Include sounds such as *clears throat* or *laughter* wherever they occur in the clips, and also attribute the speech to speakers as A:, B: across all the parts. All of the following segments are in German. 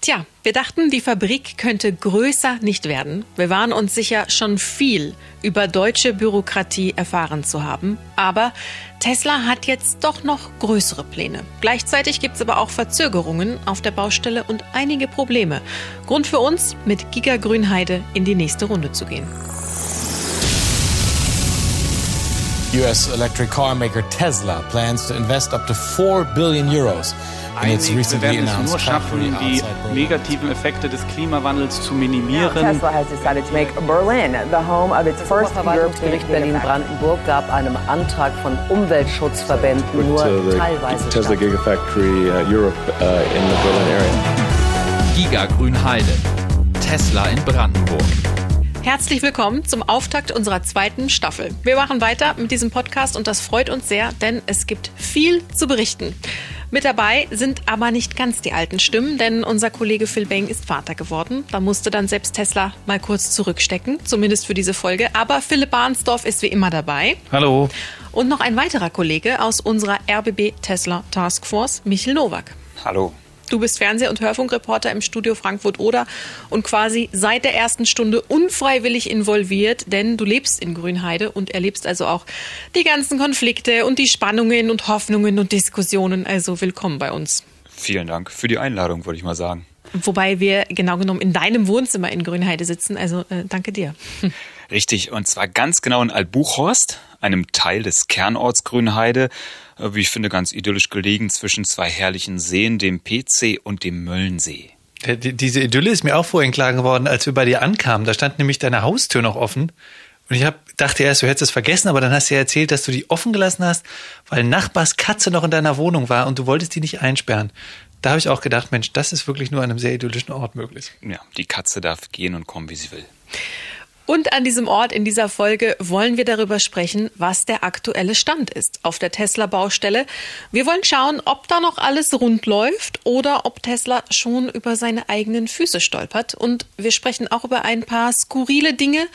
A: Tja, wir dachten, die Fabrik könnte größer nicht werden. Wir waren uns sicher schon viel über deutsche Bürokratie erfahren zu haben. Aber Tesla hat jetzt doch noch größere Pläne. Gleichzeitig gibt es aber auch Verzögerungen auf der Baustelle und einige Probleme. Grund für uns, mit Giga Grünheide in die nächste Runde zu gehen.
B: US electric car maker Tesla plans to invest up to 4 billion euros
C: einig. Wir werden es nur schaffen, die negativen Effekte des Klimawandels zu minimieren. Tesla has decided to make Berlin the home of its first
D: Verwaltungsgericht Berlin-Brandenburg gab einem Antrag von Umweltschutzverbänden nur uh, teilweise Tesla Gigafactory uh, Europe uh, in the
E: Berlin area. Giga Grünheide. Tesla in Brandenburg.
A: Herzlich willkommen zum Auftakt unserer zweiten Staffel. Wir machen weiter mit diesem Podcast und das freut uns sehr, denn es gibt viel zu berichten. Mit dabei sind aber nicht ganz die alten Stimmen, denn unser Kollege Phil Bang ist Vater geworden. Da musste dann selbst Tesla mal kurz zurückstecken, zumindest für diese Folge. Aber Philipp Barnsdorf ist wie immer dabei.
F: Hallo.
A: Und noch ein weiterer Kollege aus unserer RBB Tesla Taskforce, Michel Nowak.
G: Hallo.
A: Du bist Fernseh- und Hörfunkreporter im Studio Frankfurt-Oder und quasi seit der ersten Stunde unfreiwillig involviert, denn du lebst in Grünheide und erlebst also auch die ganzen Konflikte und die Spannungen und Hoffnungen und Diskussionen. Also willkommen bei uns.
G: Vielen Dank für die Einladung, würde ich mal sagen.
A: Wobei wir genau genommen in deinem Wohnzimmer in Grünheide sitzen. Also äh, danke dir. *laughs*
G: Richtig, und zwar ganz genau in Altbuchhorst, einem Teil des Kernorts Grünheide. Äh, wie ich finde, ganz idyllisch gelegen zwischen zwei herrlichen Seen, dem PC und dem Möllensee.
F: Diese Idylle ist mir auch vorhin klar geworden, als wir bei dir ankamen. Da stand nämlich deine Haustür noch offen. Und ich hab, dachte erst, du hättest es vergessen, aber dann hast du ja erzählt, dass du die offen gelassen hast, weil Nachbars Katze noch in deiner Wohnung war und du wolltest die nicht einsperren. Da habe ich auch gedacht, Mensch, das ist wirklich nur an einem sehr idyllischen Ort möglich.
G: Ja, die Katze darf gehen und kommen, wie sie will.
A: Und an diesem Ort in dieser Folge wollen wir darüber sprechen, was der aktuelle Stand ist auf der Tesla-Baustelle. Wir wollen schauen, ob da noch alles rund läuft oder ob Tesla schon über seine eigenen Füße stolpert. Und wir sprechen auch über ein paar skurrile Dinge,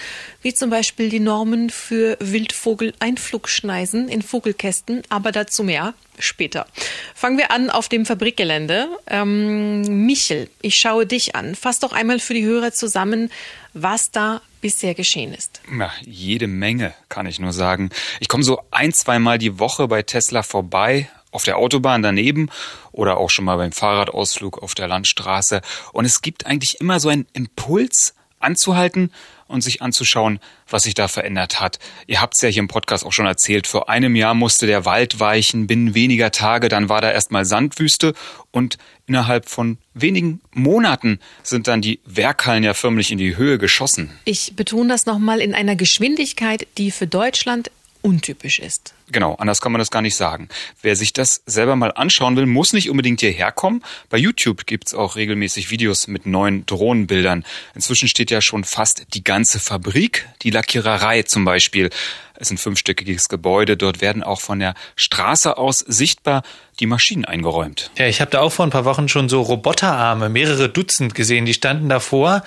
A: wie zum Beispiel die Normen für Wildvogel-Einflugschneisen in Vogelkästen, aber dazu mehr später. Fangen wir an auf dem Fabrikgelände. Ähm, Michel, ich schaue dich an. Fass doch einmal für die Hörer zusammen, was da bisher geschehen ist.
G: Ja, jede Menge, kann ich nur sagen. Ich komme so ein, zweimal die Woche bei Tesla vorbei, auf der Autobahn daneben oder auch schon mal beim Fahrradausflug auf der Landstraße. Und es gibt eigentlich immer so einen Impuls anzuhalten und sich anzuschauen, was sich da verändert hat. Ihr habt es ja hier im Podcast auch schon erzählt. Vor einem Jahr musste der Wald weichen, binnen weniger Tage, dann war da erstmal Sandwüste und innerhalb von wenigen Monaten sind dann die Werkhallen ja förmlich in die Höhe geschossen.
A: Ich betone das nochmal in einer Geschwindigkeit, die für Deutschland untypisch ist.
G: Genau, anders kann man das gar nicht sagen. Wer sich das selber mal anschauen will, muss nicht unbedingt hierher kommen. Bei YouTube gibt's auch regelmäßig Videos mit neuen Drohnenbildern. Inzwischen steht ja schon fast die ganze Fabrik, die Lackiererei zum Beispiel. Es ist ein fünfstöckiges Gebäude. Dort werden auch von der Straße aus sichtbar die Maschinen eingeräumt.
F: Ja, ich habe da auch vor ein paar Wochen schon so Roboterarme, mehrere Dutzend gesehen. Die standen davor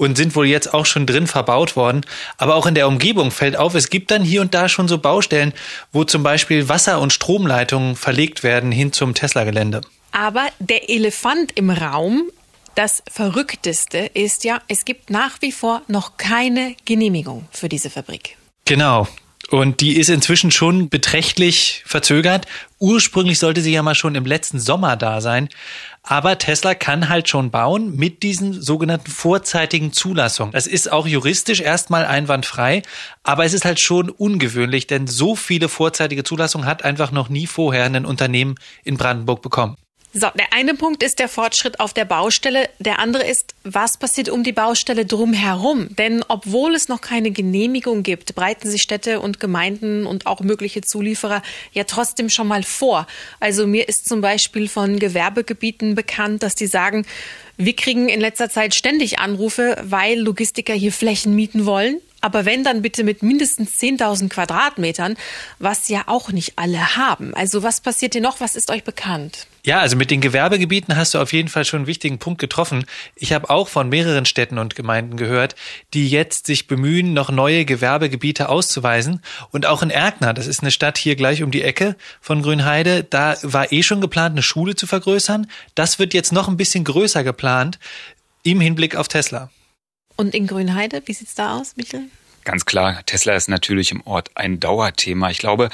F: und sind wohl jetzt auch schon drin verbaut worden. Aber auch in der Umgebung fällt auf, es gibt dann hier und da schon so Baustellen, wo zum Beispiel Wasser- und Stromleitungen verlegt werden hin zum Tesla-Gelände.
A: Aber der Elefant im Raum, das Verrückteste ist ja, es gibt nach wie vor noch keine Genehmigung für diese Fabrik.
F: Genau. Und die ist inzwischen schon beträchtlich verzögert. Ursprünglich sollte sie ja mal schon im letzten Sommer da sein. Aber Tesla kann halt schon bauen mit diesen sogenannten vorzeitigen Zulassungen. Das ist auch juristisch erstmal einwandfrei, aber es ist halt schon ungewöhnlich, denn so viele vorzeitige Zulassungen hat einfach noch nie vorher ein Unternehmen in Brandenburg bekommen.
A: So, der eine Punkt ist der Fortschritt auf der Baustelle. Der andere ist, was passiert um die Baustelle drumherum? Denn obwohl es noch keine Genehmigung gibt, breiten sich Städte und Gemeinden und auch mögliche Zulieferer ja trotzdem schon mal vor. Also mir ist zum Beispiel von Gewerbegebieten bekannt, dass die sagen, wir kriegen in letzter Zeit ständig Anrufe, weil Logistiker hier Flächen mieten wollen Aber wenn, dann bitte mit mindestens 10.000 Quadratmetern, was ja auch nicht alle haben. Also was passiert hier noch? Was ist euch bekannt?
F: Ja, also mit den Gewerbegebieten hast du auf jeden Fall schon einen wichtigen Punkt getroffen. Ich habe auch von mehreren Städten und Gemeinden gehört, die jetzt sich bemühen, noch neue Gewerbegebiete auszuweisen. Und auch in Erkner, das ist eine Stadt hier gleich um die Ecke von Grünheide, da war eh schon geplant, eine Schule zu vergrößern. Das wird jetzt noch ein bisschen größer geplant im Hinblick auf Tesla.
A: Und in Grünheide, wie sieht's da aus, Michel?
G: Ganz klar, Tesla ist natürlich im Ort ein Dauerthema. Ich glaube,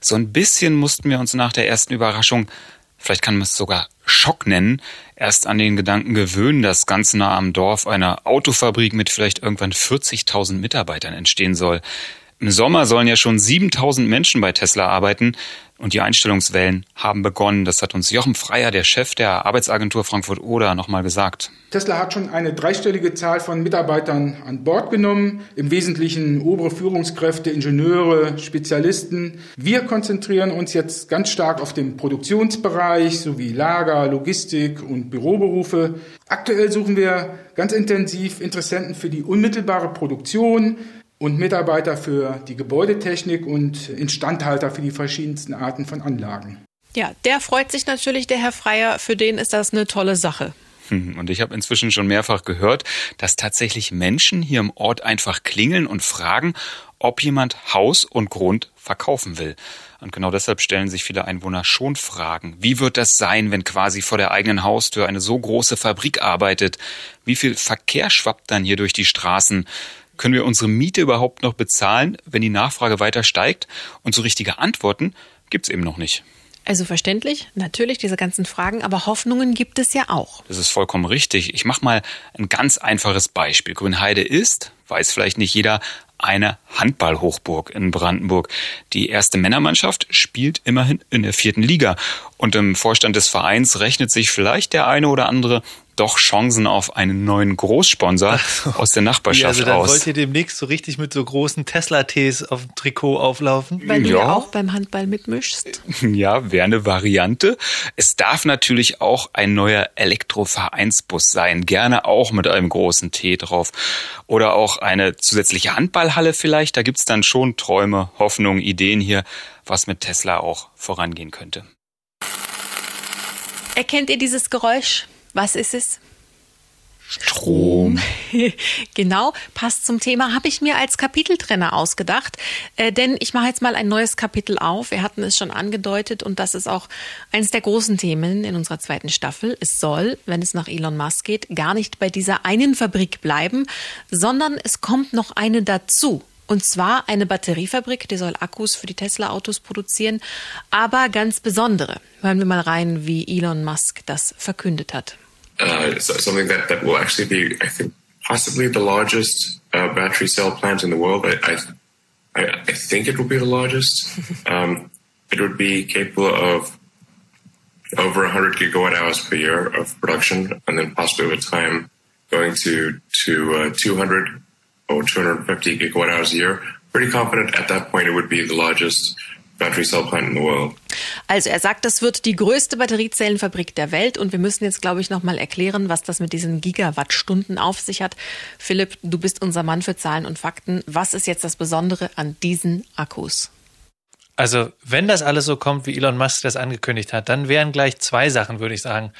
G: so ein bisschen mussten wir uns nach der ersten Überraschung vielleicht kann man es sogar Schock nennen, erst an den Gedanken gewöhnen, dass ganz nah am Dorf eine Autofabrik mit vielleicht irgendwann 40.000 Mitarbeitern entstehen soll. Im Sommer sollen ja schon 7000 Menschen bei Tesla arbeiten und die Einstellungswellen haben begonnen. Das hat uns Jochen Freier, der Chef der Arbeitsagentur Frankfurt-Oder, nochmal gesagt.
H: Tesla hat schon eine dreistellige Zahl von Mitarbeitern an Bord genommen, im Wesentlichen obere Führungskräfte, Ingenieure, Spezialisten. Wir konzentrieren uns jetzt ganz stark auf den Produktionsbereich sowie Lager, Logistik und Büroberufe. Aktuell suchen wir ganz intensiv Interessenten für die unmittelbare Produktion, und Mitarbeiter für die Gebäudetechnik und Instandhalter für die verschiedensten Arten von Anlagen.
A: Ja, der freut sich natürlich, der Herr Freier. Für den ist das eine tolle Sache.
G: Hm, und ich habe inzwischen schon mehrfach gehört, dass tatsächlich Menschen hier im Ort einfach klingeln und fragen, ob jemand Haus und Grund verkaufen will. Und genau deshalb stellen sich viele Einwohner schon Fragen. Wie wird das sein, wenn quasi vor der eigenen Haustür eine so große Fabrik arbeitet? Wie viel Verkehr schwappt dann hier durch die Straßen? Können wir unsere Miete überhaupt noch bezahlen, wenn die Nachfrage weiter steigt? Und so richtige Antworten gibt es eben noch nicht.
A: Also verständlich, natürlich diese ganzen Fragen, aber Hoffnungen gibt es ja auch.
G: Das ist vollkommen richtig. Ich mache mal ein ganz einfaches Beispiel. Grünheide ist, weiß vielleicht nicht jeder, eine Handballhochburg in Brandenburg. Die erste Männermannschaft spielt immerhin in der vierten Liga. Und im Vorstand des Vereins rechnet sich vielleicht der eine oder andere doch Chancen auf einen neuen Großsponsor so. aus der Nachbarschaft ja, also
F: dann
G: aus.
F: Wollt ihr demnächst so richtig mit so großen Tesla-Ts auf dem Trikot auflaufen?
A: Weil du ja auch beim Handball mitmischst. *laughs*
G: Ja, wäre eine Variante. Es darf natürlich auch ein neuer Elektrovereinsbus sein, gerne auch mit einem großen T drauf. Oder auch eine zusätzliche Handballhalle vielleicht. Da gibt's dann schon Träume, Hoffnungen, Ideen hier, was mit Tesla auch vorangehen könnte.
A: Erkennt ihr dieses Geräusch? Was ist es?
G: Strom. *laughs*
A: genau, passt zum Thema. Habe ich mir als Kapiteltrenner ausgedacht. Äh, denn ich mache jetzt mal ein neues Kapitel auf. Wir hatten es schon angedeutet und das ist auch eines der großen Themen in unserer zweiten Staffel. Es soll, wenn es nach Elon Musk geht, gar nicht bei dieser einen Fabrik bleiben, sondern es kommt noch eine dazu. Und zwar eine Batteriefabrik, die soll Akkus für die Tesla-Autos produzieren, aber ganz besondere. Hören wir mal rein, wie Elon Musk das verkündet hat.
I: Uh, something that, that will actually be, I think, possibly the largest uh, battery cell plant in the world. I, I, I think it will be the largest. *laughs* um, it would be capable of over 100 gigawatt hours per year of production, and then possibly over time going to to uh, 200 or 250 gigawatt hours a year. Pretty confident at that point it would be the largest battery cell plant in the world.
A: Also er sagt, das wird die größte Batteriezellenfabrik der Welt und wir müssen jetzt, glaube ich, nochmal erklären, was das mit diesen Gigawattstunden auf sich hat. Philipp, du bist unser Mann für Zahlen und Fakten. Was ist jetzt das Besondere an diesen Akkus?
F: Also, wenn das alles so kommt, wie Elon Musk das angekündigt hat, dann wären gleich zwei Sachen, würde ich sagen,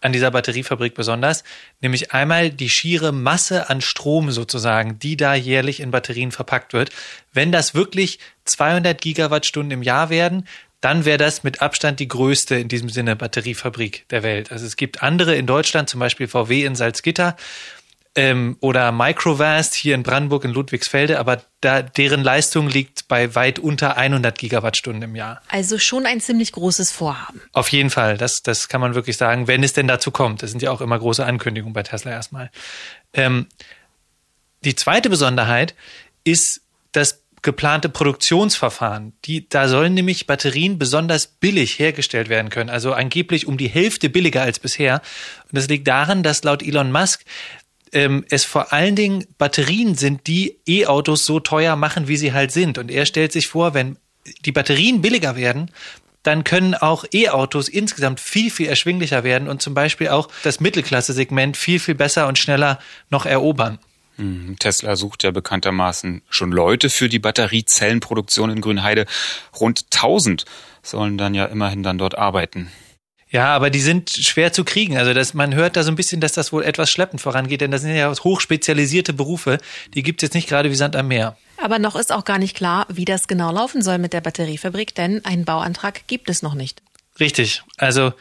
F: an dieser Batteriefabrik besonders, nämlich einmal die schiere Masse an Strom sozusagen, die da jährlich in Batterien verpackt wird. Wenn das wirklich 200 Gigawattstunden im Jahr werden, dann wäre das mit Abstand die größte in diesem Sinne Batteriefabrik der Welt. Also es gibt andere in Deutschland, zum Beispiel VW in Salzgitter ähm, oder Microvast hier in Brandenburg in Ludwigsfelde, aber da, deren Leistung liegt bei weit unter 100 Gigawattstunden im Jahr.
A: Also schon ein ziemlich großes Vorhaben.
F: Auf jeden Fall, das, das kann man wirklich sagen, wenn es denn dazu kommt. Das sind ja auch immer große Ankündigungen bei Tesla erstmal. Ähm, die zweite Besonderheit ist das geplante Produktionsverfahren. Die, da sollen nämlich Batterien besonders billig hergestellt werden können, also angeblich um die Hälfte billiger als bisher. Und das liegt daran, dass laut Elon Musk ähm, es vor allen Dingen Batterien sind, die E-Autos so teuer machen, wie sie halt sind. Und er stellt sich vor, wenn die Batterien billiger werden, dann können auch E-Autos insgesamt viel, viel erschwinglicher werden und zum Beispiel auch das Mittelklasse-Segment viel, viel besser und schneller noch erobern.
G: Hm, Tesla sucht ja bekanntermaßen schon Leute für die Batteriezellenproduktion in Grünheide. Rund 1000 sollen dann ja immerhin dann dort arbeiten.
F: Ja, aber die sind schwer zu kriegen. Also das, man hört da so ein bisschen, dass das wohl etwas schleppend vorangeht, denn das sind ja hochspezialisierte Berufe. Die gibt es jetzt nicht gerade wie Sand am Meer.
A: Aber noch ist auch gar nicht klar, wie das genau laufen soll mit der Batteriefabrik, denn einen Bauantrag gibt es noch nicht.
F: Richtig. Also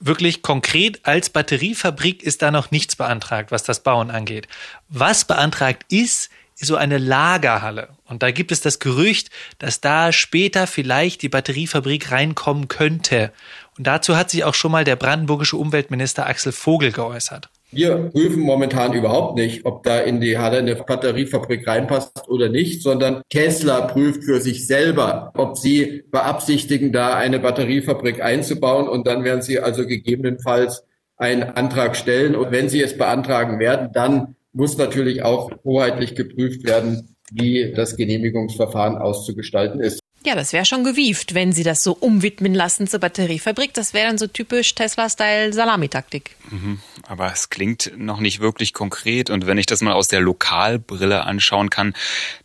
F: wirklich konkret als Batteriefabrik ist da noch nichts beantragt, was das Bauen angeht. Was beantragt ist, ist so eine Lagerhalle. Und da gibt es das Gerücht, dass da später vielleicht die Batteriefabrik reinkommen könnte. Und dazu hat sich auch schon mal der brandenburgische Umweltminister Axel Vogel geäußert.
J: Wir prüfen momentan überhaupt nicht, ob da in die Halle eine Batteriefabrik reinpasst oder nicht, sondern Tesla prüft für sich selber, ob sie beabsichtigen, da eine Batteriefabrik einzubauen. Und dann werden sie also gegebenenfalls einen Antrag stellen. Und wenn sie es beantragen werden, dann muss natürlich auch hoheitlich geprüft werden, wie das Genehmigungsverfahren auszugestalten ist.
A: Ja, das wäre schon gewieft, wenn sie das so umwidmen lassen zur Batteriefabrik. Das wäre dann so typisch Tesla-Style Salamitaktik.
G: Mhm, aber es klingt noch nicht wirklich konkret. Und wenn ich das mal aus der Lokalbrille anschauen kann,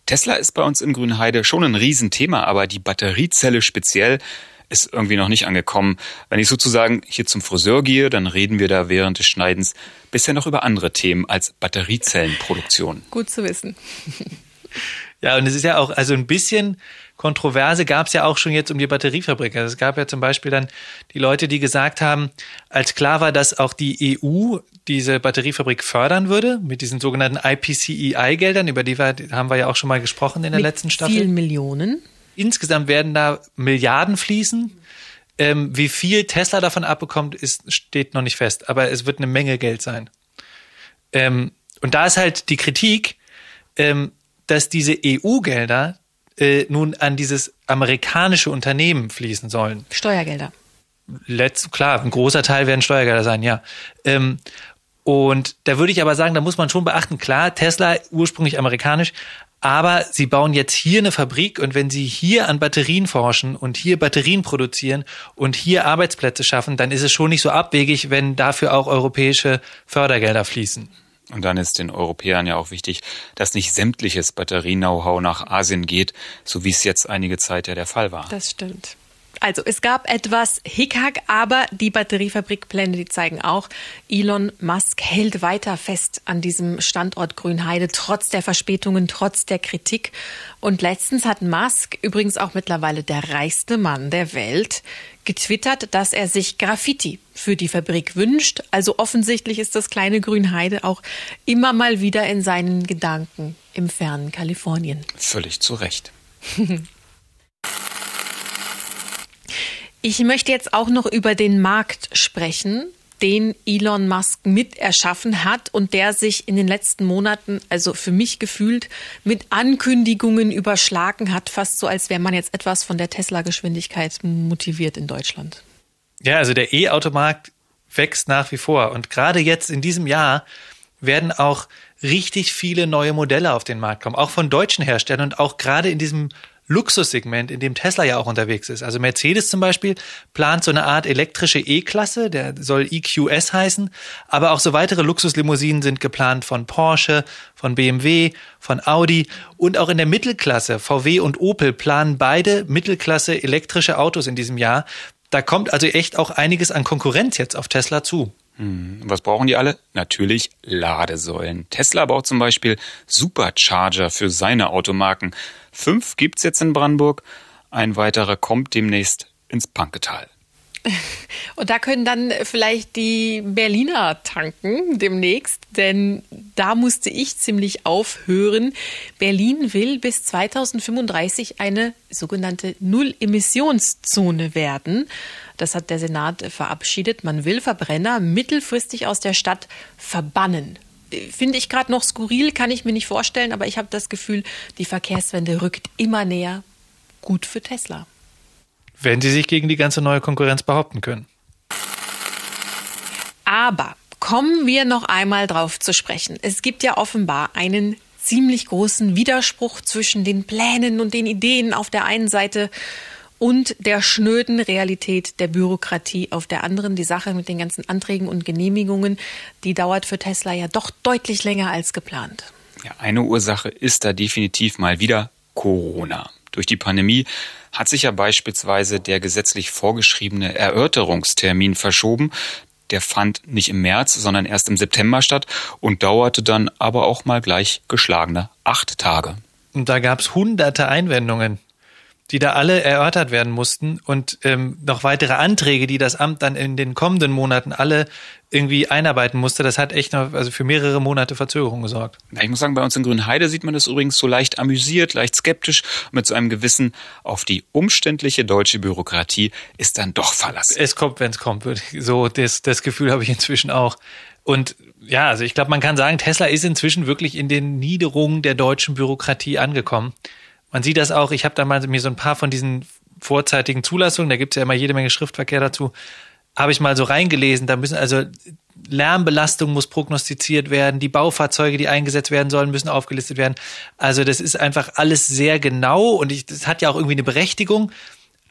G: Tesla ist bei uns in Grünheide schon ein Riesenthema, aber die Batteriezelle speziell ist irgendwie noch nicht angekommen. Wenn ich sozusagen hier zum Friseur gehe, dann reden wir da während des Schneidens bisher noch über andere Themen als Batteriezellenproduktion.
A: Gut zu wissen.
F: Ja, und es ist ja auch, also ein bisschen Kontroverse gab es ja auch schon jetzt um die Batteriefabrik. Also es gab ja zum Beispiel dann die Leute, die gesagt haben, als klar war, dass auch die EU diese Batteriefabrik fördern würde mit diesen sogenannten IPCEI-Geldern, über die wir, haben wir ja auch schon mal gesprochen in der
A: mit
F: letzten Staffel.
A: Vielen Millionen.
F: Insgesamt werden da Milliarden fließen. Ähm, wie viel Tesla davon abbekommt, ist, steht noch nicht fest, aber es wird eine Menge Geld sein. Ähm, und da ist halt die Kritik, ähm, dass diese EU-Gelder äh, nun an dieses amerikanische Unternehmen fließen sollen.
A: Steuergelder.
F: Letzt, klar, ein großer Teil werden Steuergelder sein, ja. Ähm, und da würde ich aber sagen, da muss man schon beachten, klar, Tesla ursprünglich amerikanisch, aber sie bauen jetzt hier eine Fabrik und wenn sie hier an Batterien forschen und hier Batterien produzieren und hier Arbeitsplätze schaffen, dann ist es schon nicht so abwegig, wenn dafür auch europäische Fördergelder fließen.
G: Und dann ist den Europäern ja auch wichtig, dass nicht sämtliches Batterie-Know-how nach Asien geht, so wie es jetzt einige Zeit ja der Fall war.
A: Das stimmt. Also es gab etwas Hickhack, aber die Batteriefabrikpläne, die zeigen auch, Elon Musk hält weiter fest an diesem Standort Grünheide, trotz der Verspätungen, trotz der Kritik. Und letztens hat Musk, übrigens auch mittlerweile der reichste Mann der Welt, getwittert, dass er sich Graffiti für die Fabrik wünscht. Also offensichtlich ist das kleine Grünheide auch immer mal wieder in seinen Gedanken im fernen Kalifornien.
G: Völlig zu Recht. *laughs*
A: Ich möchte jetzt auch noch über den Markt sprechen, den Elon Musk mit erschaffen hat und der sich in den letzten Monaten, also für mich gefühlt, mit Ankündigungen überschlagen hat, fast so, als wäre man jetzt etwas von der Tesla-Geschwindigkeit motiviert in Deutschland.
F: Ja, also der E-Automarkt wächst nach wie vor und gerade jetzt in diesem Jahr werden auch richtig viele neue Modelle auf den Markt kommen, auch von deutschen Herstellern und auch gerade in diesem Luxussegment, in dem Tesla ja auch unterwegs ist. Also Mercedes zum Beispiel plant so eine Art elektrische E-Klasse, der soll EQS heißen, aber auch so weitere Luxuslimousinen sind geplant von Porsche, von BMW, von Audi und auch in der Mittelklasse, VW und Opel planen beide Mittelklasse elektrische Autos in diesem Jahr. Da kommt also echt auch einiges an Konkurrenz jetzt auf Tesla zu.
G: Hm, was brauchen die alle? Natürlich Ladesäulen. Tesla baut zum Beispiel Supercharger für seine Automarken. Fünf gibt's jetzt in Brandenburg. Ein weiterer kommt demnächst ins Panketal. *laughs*
A: Und da können dann vielleicht die Berliner tanken demnächst, denn da musste ich ziemlich aufhören. Berlin will bis 2035 eine sogenannte Null-Emissionszone werden. Das hat der Senat verabschiedet. Man will Verbrenner mittelfristig aus der Stadt verbannen finde ich gerade noch skurril, kann ich mir nicht vorstellen, aber ich habe das Gefühl, die Verkehrswende rückt immer näher. Gut für Tesla.
F: Wenn sie sich gegen die ganze neue Konkurrenz behaupten können.
A: Aber kommen wir noch einmal drauf zu sprechen. Es gibt ja offenbar einen ziemlich großen Widerspruch zwischen den Plänen und den Ideen auf der einen Seite und der schnöden Realität der Bürokratie auf der anderen. Die Sache mit den ganzen Anträgen und Genehmigungen, die dauert für Tesla ja doch deutlich länger als geplant.
G: Ja, eine Ursache ist da definitiv mal wieder Corona. Durch die Pandemie hat sich ja beispielsweise der gesetzlich vorgeschriebene Erörterungstermin verschoben. Der fand nicht im März, sondern erst im September statt und dauerte dann aber auch mal gleich geschlagene acht Tage.
F: Und da gab es hunderte Einwendungen die da alle erörtert werden mussten und ähm, noch weitere Anträge, die das Amt dann in den kommenden Monaten alle irgendwie einarbeiten musste. Das hat echt noch also für mehrere Monate Verzögerung gesorgt.
G: Ja, ich muss sagen, bei uns in Grünheide sieht man das übrigens so leicht amüsiert, leicht skeptisch, mit so einem Gewissen auf die umständliche deutsche Bürokratie ist dann doch verlassen.
F: Es kommt, wenn es kommt. So das, das Gefühl habe ich inzwischen auch. Und ja, also ich glaube, man kann sagen, Tesla ist inzwischen wirklich in den Niederungen der deutschen Bürokratie angekommen. Man sieht das auch, ich habe da mal mir so ein paar von diesen vorzeitigen Zulassungen, da gibt's ja immer jede Menge Schriftverkehr dazu, habe ich mal so reingelesen. Da müssen also Lärmbelastung muss prognostiziert werden, die Baufahrzeuge, die eingesetzt werden sollen, müssen aufgelistet werden. Also das ist einfach alles sehr genau und ich, das hat ja auch irgendwie eine Berechtigung.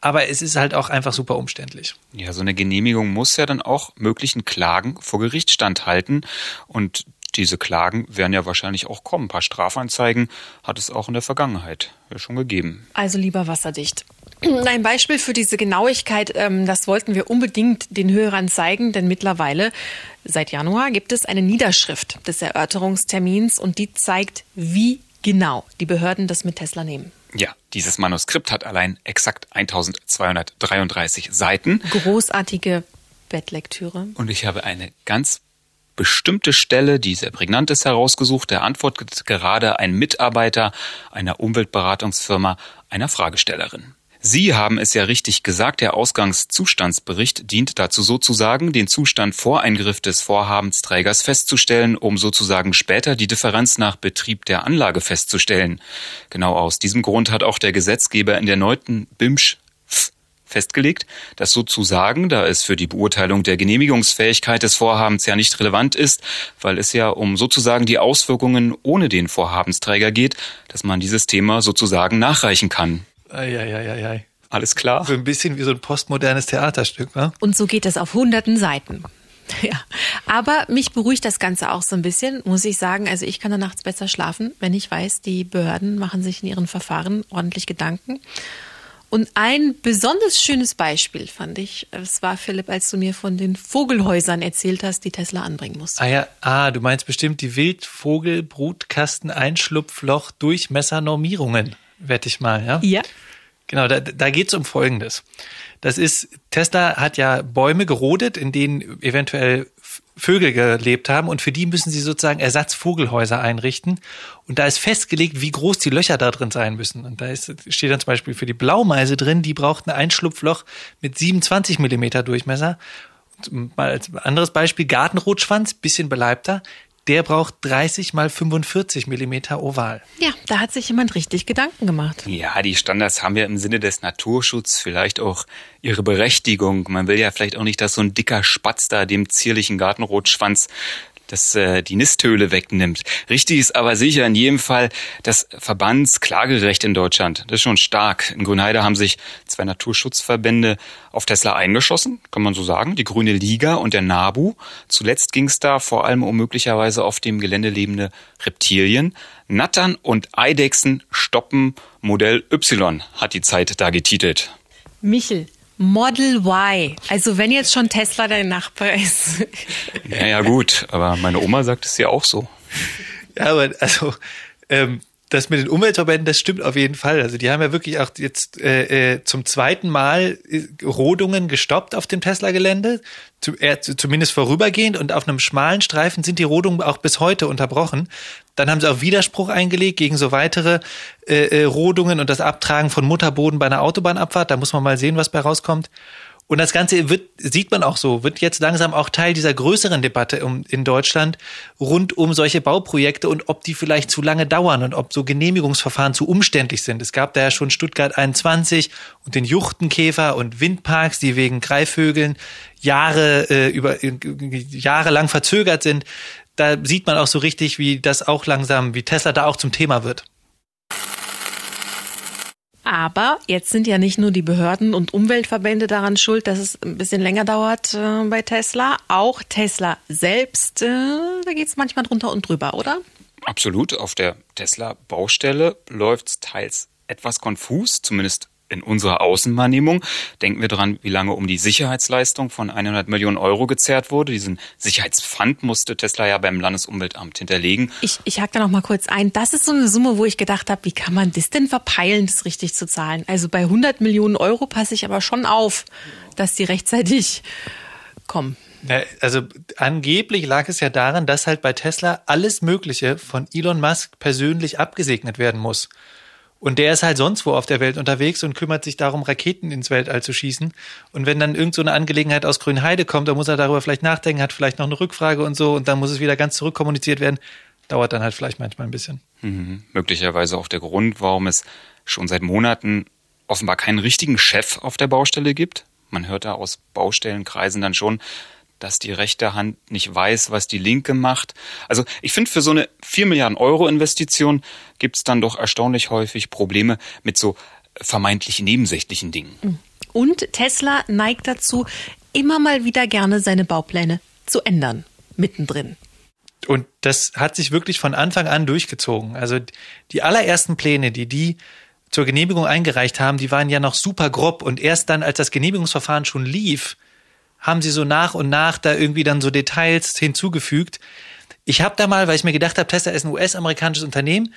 F: Aber es ist halt auch einfach super umständlich.
G: Ja, so eine Genehmigung muss ja dann auch möglichen Klagen vor Gericht standhalten. Und diese Klagen werden ja wahrscheinlich auch kommen. Ein paar Strafanzeigen hat es auch in der Vergangenheit ja schon gegeben.
A: Also lieber wasserdicht. *clears throat* Ein Beispiel für diese Genauigkeit, ähm, das wollten wir unbedingt den Hörern zeigen, denn mittlerweile, seit Januar, gibt es eine Niederschrift des Erörterungstermins und die zeigt, wie genau die Behörden das mit Tesla nehmen.
G: Ja, dieses Manuskript hat allein exakt 1233 Seiten.
A: Großartige Bettlektüre.
G: Und ich habe eine ganz bestimmte Stelle, die sehr prägnant ist, herausgesucht. Der antwortet gerade ein Mitarbeiter einer Umweltberatungsfirma einer Fragestellerin. Sie haben es ja richtig gesagt, der Ausgangszustandsbericht dient dazu sozusagen, den Zustand vor Eingriff des Vorhabensträgers festzustellen, um sozusagen später die Differenz nach Betrieb der Anlage festzustellen. Genau aus diesem Grund hat auch der Gesetzgeber in der neunten BIMSCH festgelegt, dass sozusagen, da es für die Beurteilung der Genehmigungsfähigkeit des Vorhabens ja nicht relevant ist, weil es ja um sozusagen die Auswirkungen ohne den Vorhabensträger geht, dass man dieses Thema sozusagen nachreichen kann.
F: Eieieiei.
G: Alles klar?
F: So ein bisschen wie so ein postmodernes Theaterstück, ne?
A: Und so geht es auf hunderten Seiten. *laughs* Ja, aber mich beruhigt das Ganze auch so ein bisschen, muss ich sagen. Also ich kann da nachts besser schlafen, wenn ich weiß, die Behörden machen sich in ihren Verfahren ordentlich Gedanken und ein besonders schönes Beispiel fand ich, es war Philipp, als du mir von den Vogelhäusern erzählt hast, die Tesla anbringen muss.
F: Ah ja, ah, du meinst bestimmt die Wildvogelbrutkasten Einschlupfloch Durchmessernormierungen, wette ich mal, ja?
A: Ja.
F: Genau, da, da geht es um Folgendes. Das ist, Tesla hat ja Bäume gerodet, in denen eventuell Vögel gelebt haben und für die müssen sie sozusagen Ersatzvogelhäuser einrichten. Und da ist festgelegt, wie groß die Löcher da drin sein müssen. Und da ist, steht dann zum Beispiel für die Blaumeise drin, die braucht ein Einschlupfloch mit 27 Millimeter Durchmesser. Und mal als anderes Beispiel, Gartenrotschwanz, bisschen beleibter, der braucht 30 mal 45 Millimeter oval.
A: Ja, da hat sich jemand richtig Gedanken gemacht.
G: Ja, die Standards haben ja im Sinne des Naturschutzes vielleicht auch ihre Berechtigung. Man will ja vielleicht auch nicht, dass so ein dicker Spatz da dem zierlichen Gartenrotschwanz das äh, die Nisthöhle wegnimmt. Richtig ist aber sicher in jedem Fall das Verbandsklagerecht in Deutschland. Das ist schon stark. In Grünheide haben sich zwei Naturschutzverbände auf Tesla eingeschossen, kann man so sagen, die Grüne Liga und der NABU. Zuletzt ging es da vor allem um möglicherweise auf dem Gelände lebende Reptilien. Nattern und Eidechsen stoppen Modell Y, hat die Zeit da getitelt.
A: Michel, Model Y. Also wenn jetzt schon Tesla dein Nachbar ist.
G: Ja, ja gut, aber meine Oma sagt es ja auch so.
F: Ja, aber also ähm, das mit den Umweltverbänden, das stimmt auf jeden Fall. Also die haben ja wirklich auch jetzt äh, äh zum zweiten Mal äh, Rodungen gestoppt auf dem Tesla-Gelände, zu, äh, zumindest vorübergehend und auf einem schmalen Streifen sind die Rodungen auch bis heute unterbrochen. Dann haben sie auch Widerspruch eingelegt gegen so weitere äh, äh, Rodungen und das Abtragen von Mutterboden bei einer Autobahnabfahrt. Da muss man mal sehen, was bei rauskommt. Und das Ganze wird, sieht man auch so, wird jetzt langsam auch Teil dieser größeren Debatte in Deutschland rund um solche Bauprojekte und ob die vielleicht zu lange dauern und ob so Genehmigungsverfahren zu umständlich sind. Es gab da ja schon Stuttgart 21 und den Juchtenkäfer und Windparks, die wegen Greifvögeln Jahre äh, über äh, jahrelang verzögert sind. Da sieht man auch so richtig, wie das auch langsam, wie Tesla da auch zum Thema wird.
A: Aber jetzt sind ja nicht nur die Behörden und Umweltverbände daran schuld, dass es ein bisschen länger dauert äh, bei Tesla. Auch Tesla selbst, äh, da geht es manchmal drunter und drüber, oder?
G: Absolut. Auf der Tesla-Baustelle läuft es teils etwas konfus, zumindest in unserer Außenwahrnehmung. Denken wir daran, wie lange um die Sicherheitsleistung von 100 Millionen Euro gezerrt wurde. Diesen Sicherheitspfand musste Tesla ja beim Landesumweltamt hinterlegen.
A: Ich, ich hake da noch mal kurz ein. Das ist so eine Summe, wo ich gedacht habe, wie kann man das denn verpeilen, das richtig zu zahlen? Also bei 100 Millionen Euro passe ich aber schon auf, dass die rechtzeitig kommen.
F: Also angeblich lag es ja daran, dass halt bei Tesla alles Mögliche von Elon Musk persönlich abgesegnet werden muss. Und der ist halt sonst wo auf der Welt unterwegs und kümmert sich darum, Raketen ins Weltall zu schießen. Und wenn dann irgend so eine Angelegenheit aus Grünheide kommt, dann muss er darüber vielleicht nachdenken, hat vielleicht noch eine Rückfrage und so und dann muss es wieder ganz zurückkommuniziert werden. Dauert dann halt vielleicht manchmal ein bisschen.
G: Mhm. Möglicherweise auch der Grund, warum es schon seit Monaten offenbar keinen richtigen Chef auf der Baustelle gibt. Man hört da aus Baustellenkreisen dann schon, dass die rechte Hand nicht weiß, was die linke macht. Also ich finde, für so eine 4 Milliarden Euro Investition gibt es dann doch erstaunlich häufig Probleme mit so vermeintlich nebensächlichen Dingen. Mhm.
A: Und Tesla neigt dazu, immer mal wieder gerne seine Baupläne zu ändern, mittendrin.
F: Und das hat sich wirklich von Anfang an durchgezogen. Also die allerersten Pläne, die die zur Genehmigung eingereicht haben, die waren ja noch super grob. Und erst dann, als das Genehmigungsverfahren schon lief, haben sie so nach und nach da irgendwie dann so Details hinzugefügt. Ich habe da mal, weil ich mir gedacht habe, Tesla ist ein US-amerikanisches Unternehmen,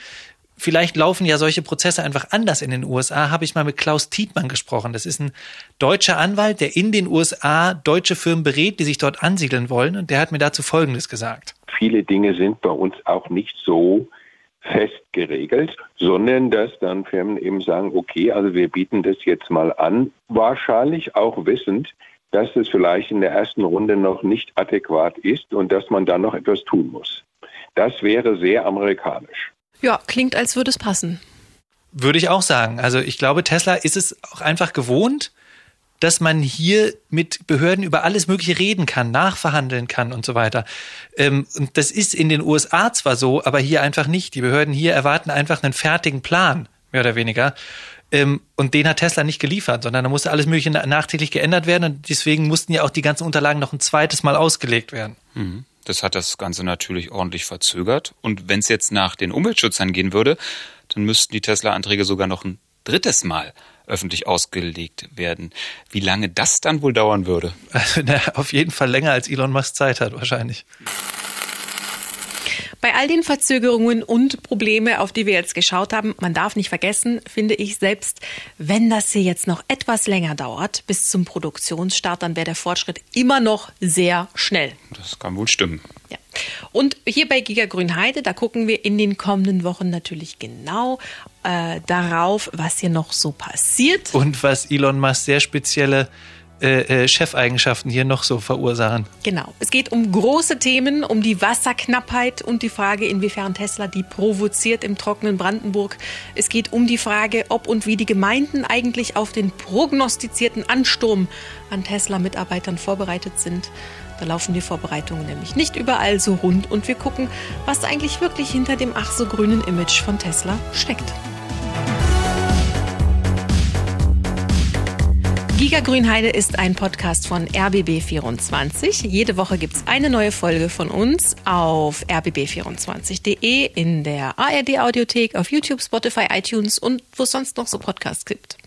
F: vielleicht laufen ja solche Prozesse einfach anders in den USA, habe ich mal mit Klaus Tietmann gesprochen. Das ist ein deutscher Anwalt, der in den USA deutsche Firmen berät, die sich dort ansiedeln wollen. Und der hat mir dazu Folgendes gesagt.
K: Viele Dinge sind bei uns auch nicht so fest geregelt, sondern dass dann Firmen eben sagen, okay, also wir bieten das jetzt mal an, wahrscheinlich auch wissend, dass es vielleicht in der ersten Runde noch nicht adäquat ist und dass man dann noch etwas tun muss. Das wäre sehr amerikanisch.
A: Ja, klingt, als würde es passen.
F: Würde ich auch sagen. Also ich glaube, Tesla ist es auch einfach gewohnt, dass man hier mit Behörden über alles Mögliche reden kann, nachverhandeln kann und so weiter. Ähm, und das ist in den USA zwar so, aber hier einfach nicht. Die Behörden hier erwarten einfach einen fertigen Plan, mehr oder weniger. Ähm, und den hat Tesla nicht geliefert, sondern da musste alles Mögliche nachträglich geändert werden und deswegen mussten ja auch die ganzen Unterlagen noch ein zweites Mal ausgelegt werden.
G: Mhm. Das hat das Ganze natürlich ordentlich verzögert. Und wenn es jetzt nach den Umweltschützern gehen würde, dann müssten die Tesla-Anträge sogar noch ein drittes Mal öffentlich ausgelegt werden. Wie lange das dann wohl dauern würde?
F: Also, *laughs* na, auf jeden Fall länger als Elon Musk Zeit hat, wahrscheinlich.
A: Bei all den Verzögerungen und Probleme, auf die wir jetzt geschaut haben, man darf nicht vergessen, finde ich selbst, wenn das hier jetzt noch etwas länger dauert bis zum Produktionsstart, dann wäre der Fortschritt immer noch sehr schnell.
G: Das kann wohl stimmen.
A: Ja. Und hier bei Giga Grünheide, da gucken wir in den kommenden Wochen natürlich genau äh, darauf, was hier noch so passiert.
F: Und was Elon Musk sehr spezielle äh, äh, Chefeigenschaften hier noch so verursachen.
A: Genau. Es geht um große Themen, um die Wasserknappheit und die Frage, inwiefern Tesla die provoziert im trockenen Brandenburg. Es geht um die Frage, ob und wie die Gemeinden eigentlich auf den prognostizierten Ansturm an Tesla-Mitarbeitern vorbereitet sind. Da laufen die Vorbereitungen nämlich nicht überall so rund und wir gucken, was eigentlich wirklich hinter dem ach so grünen Image von Tesla steckt. Giga Grünheide ist ein Podcast von RBB24. Jede Woche gibt es eine neue Folge von uns auf rbb24.de, in der ARD Audiothek, auf YouTube, Spotify, iTunes und wo es sonst noch so Podcasts gibt.